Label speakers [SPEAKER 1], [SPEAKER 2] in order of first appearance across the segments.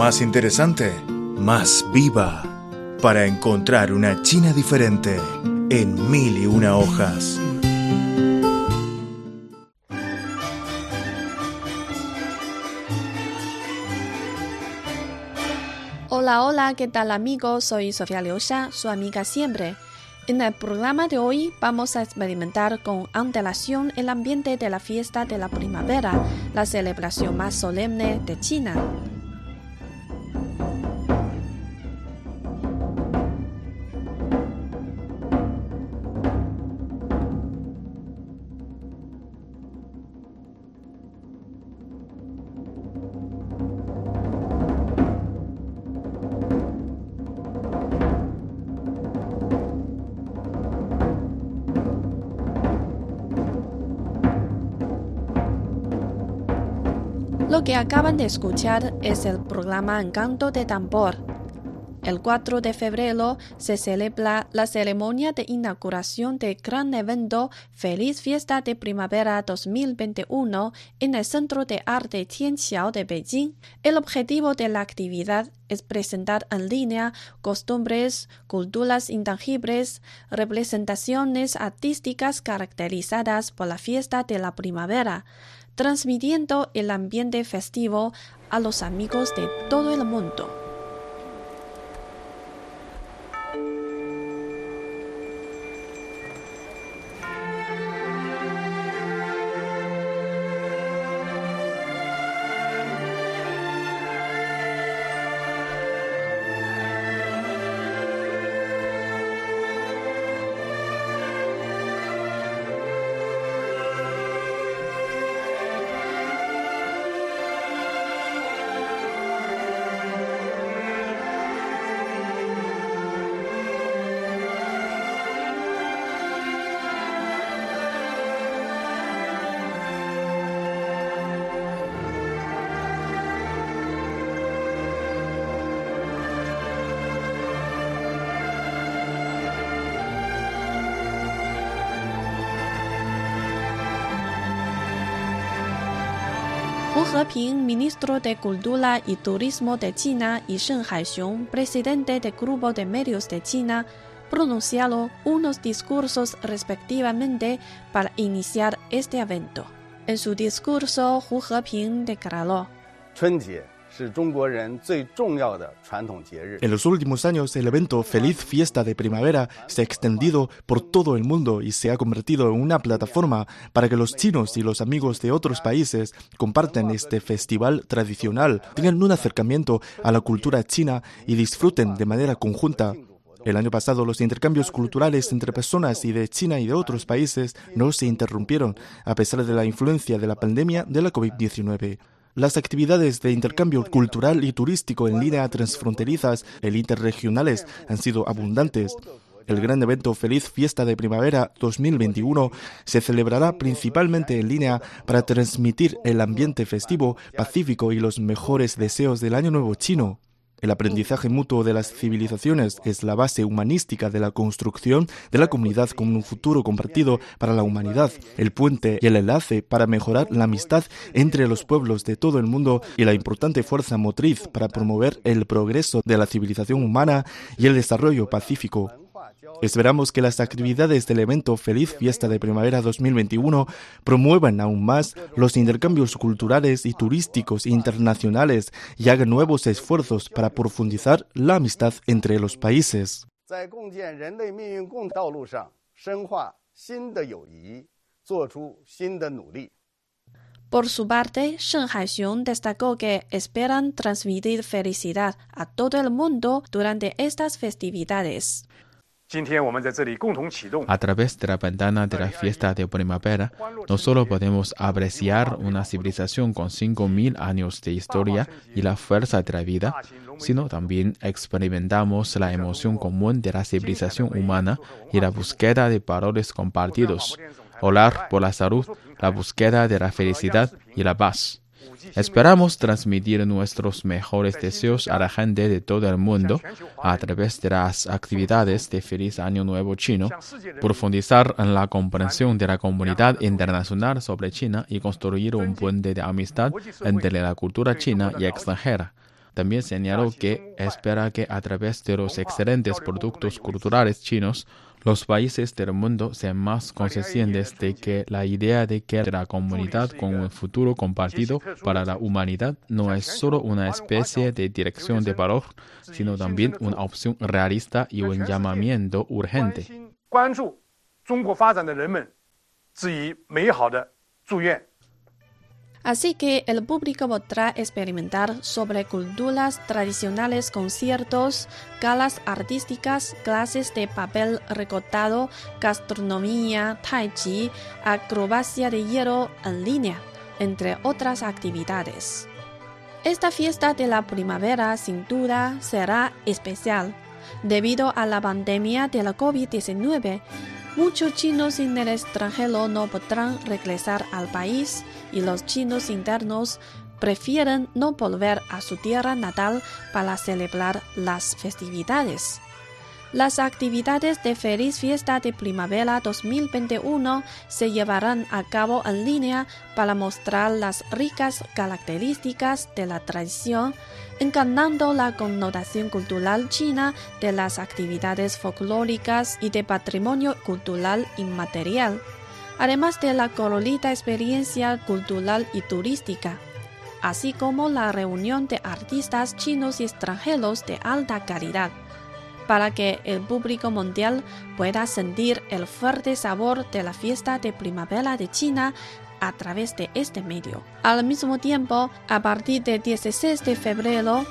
[SPEAKER 1] más interesante, más viva, para encontrar una China diferente en mil y una hojas.
[SPEAKER 2] Hola, hola, ¿qué tal amigos? Soy Sofía Liusha, su amiga siempre. En el programa de hoy vamos a experimentar con antelación el ambiente de la fiesta de la primavera, la celebración más solemne de China. Lo que acaban de escuchar es el programa Encanto de Tambor. El 4 de febrero se celebra la ceremonia de inauguración del gran evento Feliz Fiesta de Primavera 2021 en el Centro de Arte Tianxiao de Beijing. El objetivo de la actividad es presentar en línea costumbres, culturas intangibles, representaciones artísticas caracterizadas por la fiesta de la primavera transmitiendo el ambiente festivo a los amigos de todo el mundo. Hu Heping, ministro de Cultura y Turismo de China, y Shen Haixiong, presidente del Grupo de Medios de China, pronunciaron unos discursos respectivamente para iniciar este evento. En su discurso, Hu Heping declaró:
[SPEAKER 3] En los últimos años, el evento Feliz Fiesta de Primavera se ha extendido por todo el mundo y se ha convertido en una plataforma para que los chinos y los amigos de otros países compartan este festival tradicional, tengan un acercamiento a la cultura china y disfruten de manera conjunta. El año pasado los intercambios culturales entre personas de China y de otros países no se interrumpieron a pesar de la influencia de la pandemia de la COVID-19. Las actividades de intercambio cultural y turístico en línea transfronterizas e interregionales han sido abundantes. El gran evento Feliz Fiesta de Primavera 2021 se celebrará principalmente en línea para transmitir el ambiente festivo, pacífico y los mejores deseos del Año Nuevo chino. El aprendizaje mutuo de las civilizaciones es la base humanística de la construcción de la comunidad como un futuro compartido para la humanidad, el puente y el enlace para mejorar la amistad entre los pueblos de todo el mundo y la importante fuerza motriz para promover el progreso de la civilización humana y el desarrollo pacífico. Esperamos que las actividades del evento Feliz Fiesta de Primavera 2021 promuevan aún más los intercambios culturales y turísticos internacionales y hagan nuevos esfuerzos para profundizar la amistad entre los países.
[SPEAKER 2] Por su parte, Shen Haixiong destacó que esperan transmitir felicidad a todo el mundo durante estas festividades.
[SPEAKER 4] A través de la ventana de la fiesta de primavera, no solo podemos apreciar una civilización con 5.000 años de historia y la fuerza de la vida, sino también experimentamos la emoción común de la civilización humana y la búsqueda de valores compartidos, orar por la salud, la búsqueda de la felicidad y la paz. Esperamos transmitir nuestros mejores deseos a la gente de todo el mundo a través de las actividades de Feliz Año Nuevo Chino, profundizar en la comprensión de la comunidad internacional sobre China y construir un puente de amistad entre la cultura china y extranjera. También señaló que espera que a través de los excelentes productos culturales chinos, los países del mundo sean más conscientes de que la idea de que la comunidad con un futuro compartido para la humanidad no es solo una especie de dirección de valor, sino también una opción realista y un llamamiento urgente.
[SPEAKER 2] Así que el público podrá experimentar sobre culturas tradicionales, conciertos, galas artísticas, clases de papel recortado, gastronomía, tai chi, acrobacia de hierro en línea, entre otras actividades. Esta fiesta de la primavera sin duda será especial. Debido a la pandemia de la COVID-19, Muchos chinos en el extranjero no podrán regresar al país y los chinos internos prefieren no volver a su tierra natal para celebrar las festividades. Las actividades de Feliz Fiesta de Primavera 2021 se llevarán a cabo en línea para mostrar las ricas características de la tradición, encarnando la connotación cultural china de las actividades folclóricas y de patrimonio cultural inmaterial, además de la colorida experiencia cultural y turística así como la reunión de artistas chinos y extranjeros de alta calidad para que el público mundial pueda sentir el fuerte sabor de la fiesta de primavera de China a través de este medio. Al mismo tiempo, a partir del 16 de febrero,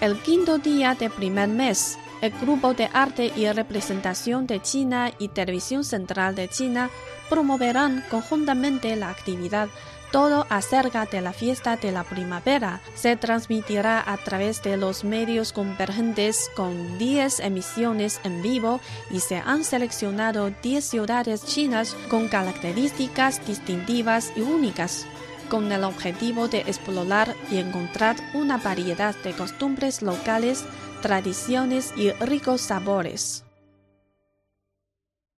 [SPEAKER 2] el quinto día del primer mes, el Grupo de Arte y Representación de China y Televisión Central de China promoverán conjuntamente la actividad todo acerca de la fiesta de la primavera. Se transmitirá a través de los medios convergentes con 10 emisiones en vivo y se han seleccionado 10 ciudades chinas con características distintivas y únicas con el objetivo de explorar y encontrar una variedad de costumbres locales, tradiciones y ricos sabores.